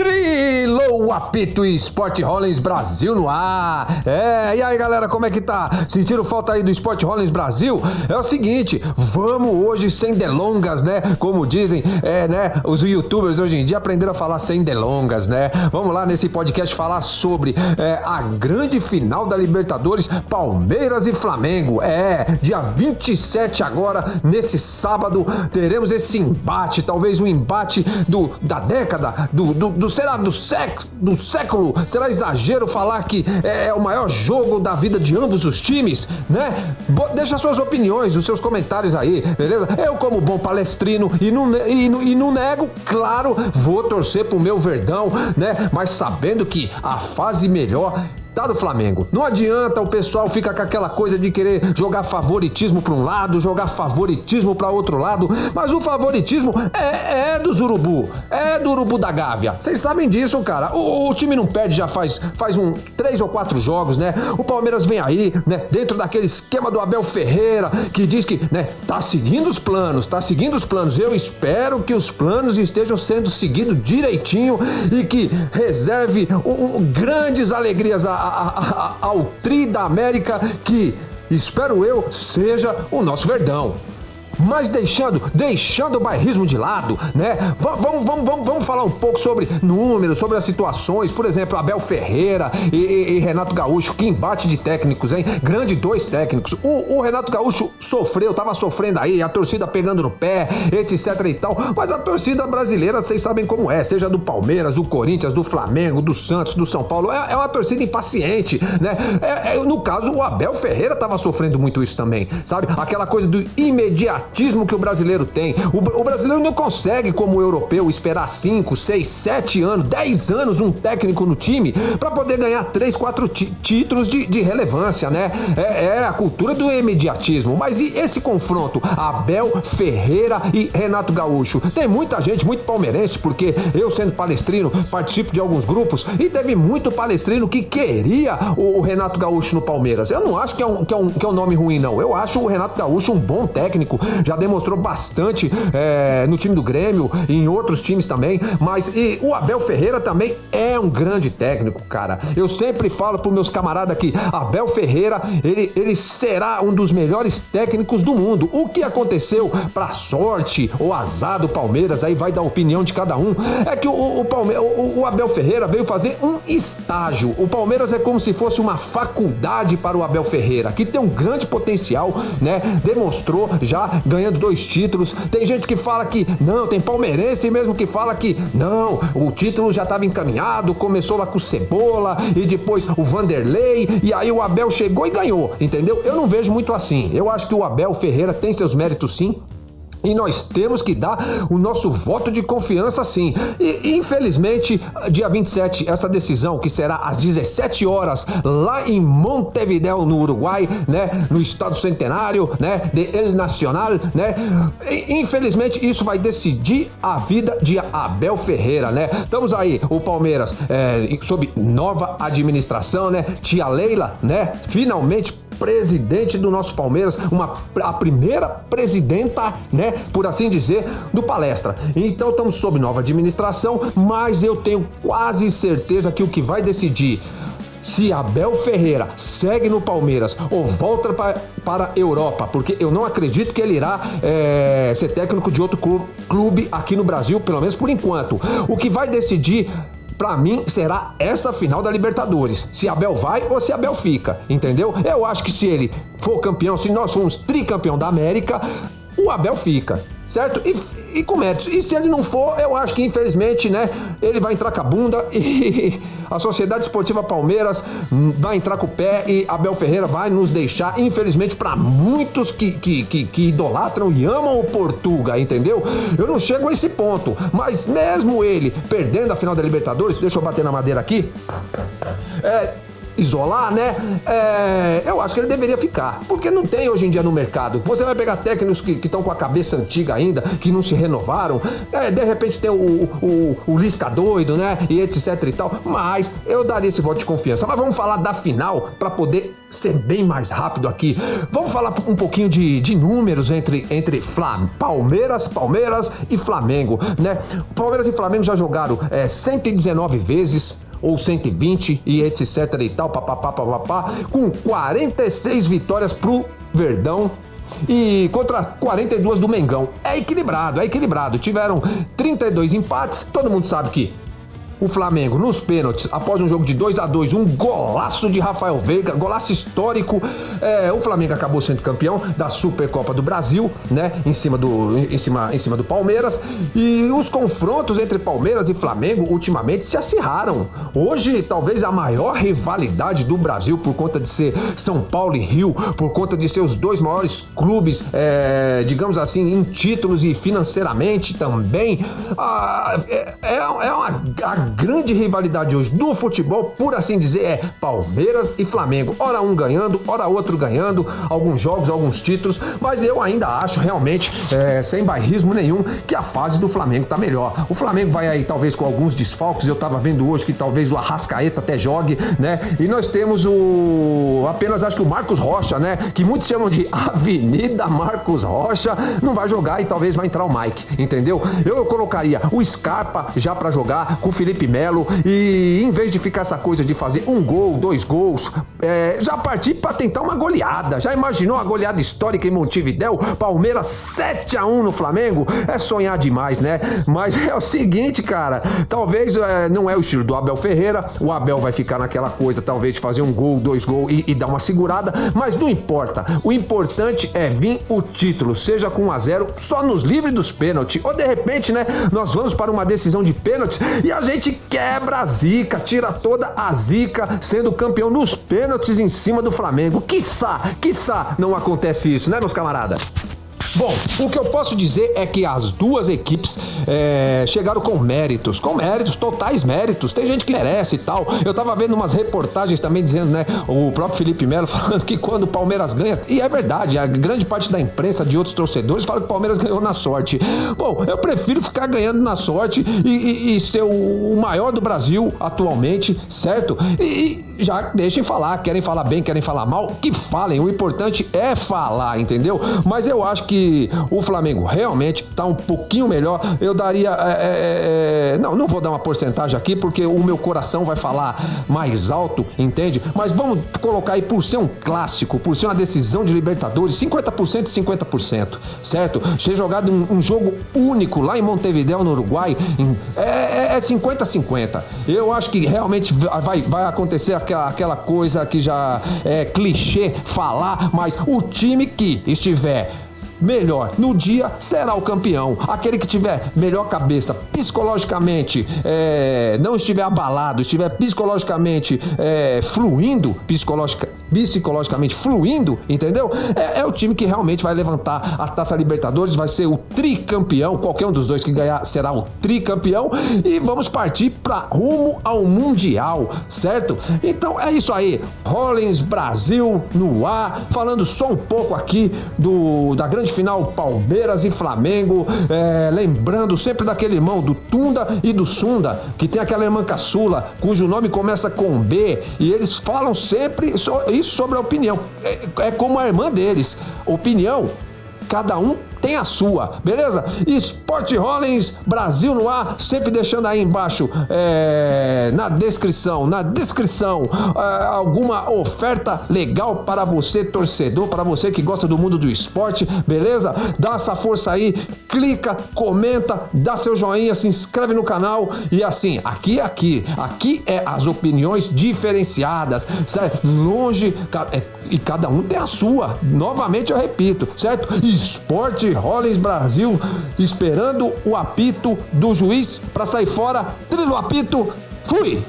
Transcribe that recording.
Trilou apito Sport Rollins Brasil no ar. É, e aí galera, como é que tá? Sentiram falta aí do Sport Rollins Brasil? É o seguinte, vamos hoje sem delongas, né? Como dizem, é, né? Os youtubers hoje em dia aprenderam a falar sem delongas, né? Vamos lá nesse podcast falar sobre é, a grande final da Libertadores, Palmeiras e Flamengo. É, dia 27 agora, nesse sábado, teremos esse embate, talvez um embate do, da década, do, do, do será do, sec, do século? Será exagero falar que é, é, o maior jogo da vida de ambos os times, né? Deixa suas opiniões, os seus comentários aí, beleza? Eu, como bom palestrino e não, e, e não nego, claro, vou torcer pro meu Verdão, né? Mas sabendo que a fase melhor tá do Flamengo. Não adianta o pessoal ficar com aquela coisa de querer jogar favoritismo para um lado, jogar favoritismo para outro lado, mas o favoritismo é, é dos urubu, é do urubu da Gávea. Vocês sabem disso, cara. O, o, time não perde já faz, faz um três ou quatro jogos, né? O Palmeiras vem aí, né? Dentro daquele esquema do Abel Ferreira que diz que, né? Tá seguindo os planos, tá seguindo os planos. Eu espero que os planos estejam sendo seguidos direitinho e que reserve grandes alegrias a, a, ao Tri da América que, espero eu, seja o nosso Verdão. Mas deixando, deixando o bairrismo de lado, né? Vamos, vamos, vamos, vamos falar um pouco sobre números, sobre as situações. Por exemplo, Abel Ferreira e, e, e Renato Gaúcho, que embate de técnicos, hein? Grande dois técnicos. O, o, Renato Gaúcho sofreu, tava sofrendo aí, a torcida pegando no pé, etc e tal. Mas a torcida brasileira, vocês sabem como é, seja do Palmeiras, do Corinthians, do Flamengo, do Santos, do São Paulo, é, é uma torcida impaciente, né? É, é, no caso, o Abel Ferreira tava sofrendo muito isso também, sabe? Aquela coisa do imediato pragmatismo que o brasileiro tem. O, o brasileiro não consegue, como o europeu, esperar 5, 6, 7 anos, 10 anos um técnico no time para poder ganhar 3, 4 títulos de, de, relevância, né? É, é, a cultura do imediatismo. Mas e esse confronto? Abel Ferreira e Renato Gaúcho. Tem muita gente, muito palmeirense, porque eu, sendo palestrino, participo de alguns grupos e teve muito palestrino que queria o, o Renato Gaúcho no Palmeiras. Eu não acho que é, um, que, é um, que é um nome ruim, não. Eu acho o Renato Gaúcho um bom técnico, já demonstrou bastante é, no time do Grêmio e em outros times também. Mas e o Abel Ferreira também é um grande técnico, cara. Eu sempre falo para meus camaradas aqui, Abel Ferreira, ele, ele será um dos melhores técnicos do mundo. O que aconteceu para sorte ou azar do Palmeiras, aí vai dar opinião de cada um, é que o, o, o, o Abel Ferreira veio fazer um estágio. O Palmeiras é como se fosse uma faculdade para o Abel Ferreira, que tem um grande potencial, né? Demonstrou já ganhando dois títulos. Tem gente que fala que não, tem palmeirense mesmo que fala que não, o título já estava encaminhado, começou lá com o Cebola e depois o Vanderlei e aí o Abel chegou e ganhou, entendeu? Eu não vejo muito assim. Eu acho que o Abel Ferreira tem seus méritos sim, e nós temos que dar o nosso voto de confiança sim. E infelizmente, dia 27, essa decisão, que será às 17 horas, lá em Montevideo, no Uruguai, né? No estado centenário, né? De El Nacional, né? E, infelizmente, isso vai decidir a vida de Abel Ferreira, né? Estamos aí, o Palmeiras, é, sob nova administração, né? Tia Leila, né? Finalmente presidente do nosso Palmeiras, uma, a primeira presidenta, né, por assim dizer, do palestra. Então estamos sob nova administração, mas eu tenho quase certeza que o que vai decidir se Abel Ferreira segue no Palmeiras ou volta para, para a Europa, porque eu não acredito que ele irá é, ser técnico de outro clube aqui no Brasil, pelo menos por enquanto. O que vai decidir para mim será essa final da Libertadores. Se Abel vai ou se Abel fica, entendeu? Eu acho que se ele for campeão, se nós formos tricampeão da América, o Abel fica, certo? E, e com méritos. E se ele não for, eu acho que infelizmente, né, ele vai entrar com a bunda e a Sociedade Esportiva Palmeiras vai entrar com o pé e Abel Ferreira vai nos deixar, infelizmente, para muitos que, que, que, que, idolatram e amam o Portuga, entendeu? Eu não chego a esse ponto, mas mesmo ele perdendo a final da Libertadores, deixa eu bater na madeira aqui. É, isolar, né? É, eu acho que ele deveria ficar. Porque não tem hoje em dia no mercado. Você vai pegar técnicos que estão com a cabeça antiga ainda, que não se renovaram. É, de repente tem o, o, o, Lisca doido, né? E etc e tal. Mas eu daria esse voto de confiança. Mas vamos falar da final para poder ser bem mais rápido aqui. Vamos falar um pouquinho de, de números entre, entre Flam, Palmeiras, Palmeiras e Flamengo, né? Palmeiras e Flamengo já jogaram é, 119 vezes ou 120 e etc e tal, papapá, papapá, com 46 vitórias pro Verdão e contra 42 do Mengão. É equilibrado, é equilibrado. Tiveram 32 empates, todo mundo sabe que o Flamengo nos pênaltis, após um jogo de 2 a 2 um golaço de Rafael Veiga, golaço histórico. É, o Flamengo acabou sendo campeão da Supercopa do Brasil, né? Em cima do, em cima, em cima do Palmeiras. E os confrontos entre Palmeiras e Flamengo ultimamente se acirraram. Hoje, talvez a maior rivalidade do Brasil, por conta de ser São Paulo e Rio, por conta de ser os dois maiores clubes, é, digamos assim, em títulos e financeiramente também. Ah, é, é uma a grande rivalidade hoje do futebol, por assim dizer, é Palmeiras e Flamengo. Ora um ganhando, ora outro ganhando, alguns jogos, alguns títulos, mas eu ainda acho realmente, é, sem bairrismo nenhum, que a fase do Flamengo tá melhor. O Flamengo vai aí talvez com alguns desfalques, eu tava vendo hoje que talvez o Arrascaeta até jogue, né? E nós temos o apenas acho que o Marcos Rocha, né? Que muitos chamam de Avenida Marcos Rocha, não vai jogar e talvez vai entrar o Mike, entendeu? Eu colocaria o Scarpa já para jogar com o Felipe Felipe Melo e em vez de ficar essa coisa de fazer um gol, dois gols, é, já partir para tentar uma goleada. Já imaginou a goleada histórica em Montevidéu? Palmeiras 7 a 1 no Flamengo? É sonhar demais, né? Mas é o seguinte, cara, talvez é, não é o estilo do Abel Ferreira. O Abel vai ficar naquela coisa, talvez de fazer um gol, dois gols e, e dar uma segurada, mas não importa. O importante é vir o título, seja com 1 a 0, só nos livre dos pênaltis. Ou de repente, né, nós vamos para uma decisão de pênaltis e a gente quebra a zica, tira toda a zica, sendo campeão nos pênaltis em cima do Flamengo. Quiçá, quiçá não acontece isso, né, meus camaradas? Bom, o que eu posso dizer é que as duas equipes é, chegaram com méritos, com méritos, totais méritos. Tem gente que merece e tal. Eu tava vendo umas reportagens também dizendo, né? O próprio Felipe Melo falando que quando o Palmeiras ganha, e é verdade, a grande parte da imprensa de outros torcedores fala que o Palmeiras ganhou na sorte. Bom, eu prefiro ficar ganhando na sorte e, e, e ser o, o, maior do Brasil atualmente, certo? E, e já deixem falar, querem falar bem, querem falar mal, que falem. O importante é falar, entendeu? Mas eu acho que o Flamengo realmente está um pouquinho melhor, eu daria. É, é, é, não, não vou dar uma porcentagem aqui porque o meu coração vai falar mais alto, entende? Mas vamos colocar aí por ser um clássico, por ser uma decisão de Libertadores, 50% e 50%, certo? Ser jogado um, um, jogo único lá em Montevideo, no Uruguai, em, é 50-50. É eu acho que realmente vai, vai acontecer aquela, aquela coisa que já é clichê falar, mas o time que estiver melhor no dia será o campeão. Aquele que tiver melhor cabeça psicologicamente, é, não estiver abalado, estiver psicologicamente é, fluindo, psicologica, psicologicamente fluindo, entendeu? É, é, o time que realmente vai levantar a Taça Libertadores, vai ser o tricampeão. Qualquer um dos dois que ganhar será o tricampeão e vamos partir para rumo ao Mundial, certo? Então é isso aí. Rollins Brasil no ar, falando só um pouco aqui do da grande final Palmeiras e Flamengo. É, lembrando sempre daquele irmão do Tunda e do Sunda, que tem aquela irmã caçula, cujo nome começa com B, e eles falam sempre isso sobre a opinião. É, é como a irmã deles. Opinião, cada um tem a sua, beleza? Esporte Rollins, Brasil no ar, sempre deixando aí embaixo é, na descrição, na descrição, é, alguma oferta legal para você, torcedor, para você que gosta do mundo do esporte, beleza? Dá essa força aí, clica, comenta, dá seu joinha, se inscreve no canal e assim, aqui é aqui, aqui é as opiniões diferenciadas, certo? Longe, é, e cada um tem a sua, novamente eu repito, certo? Esporte Rollins Brasil, esperando o apito do juiz para sair fora. Trilho apito, fui!